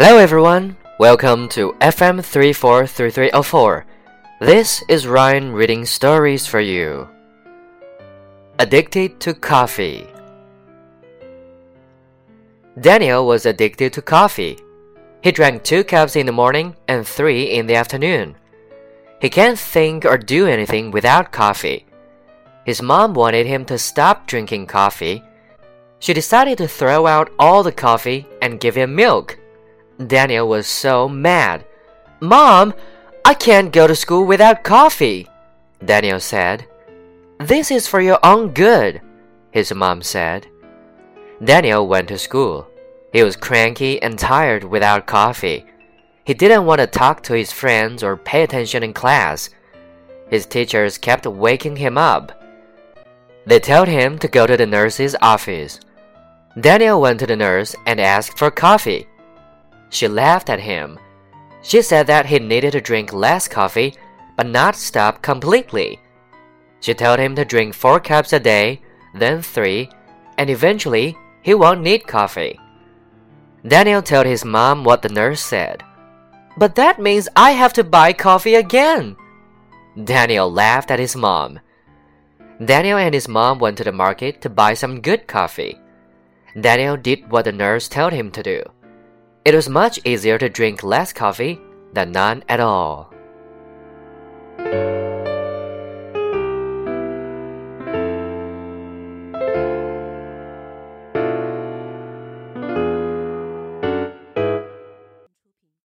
Hello everyone, welcome to FM 343304. This is Ryan reading stories for you. Addicted to Coffee Daniel was addicted to coffee. He drank two cups in the morning and three in the afternoon. He can't think or do anything without coffee. His mom wanted him to stop drinking coffee. She decided to throw out all the coffee and give him milk. Daniel was so mad. Mom, I can't go to school without coffee, Daniel said. This is for your own good, his mom said. Daniel went to school. He was cranky and tired without coffee. He didn't want to talk to his friends or pay attention in class. His teachers kept waking him up. They told him to go to the nurse's office. Daniel went to the nurse and asked for coffee. She laughed at him. She said that he needed to drink less coffee, but not stop completely. She told him to drink four cups a day, then three, and eventually he won't need coffee. Daniel told his mom what the nurse said. But that means I have to buy coffee again. Daniel laughed at his mom. Daniel and his mom went to the market to buy some good coffee. Daniel did what the nurse told him to do. It was much easier to drink less coffee than none at all.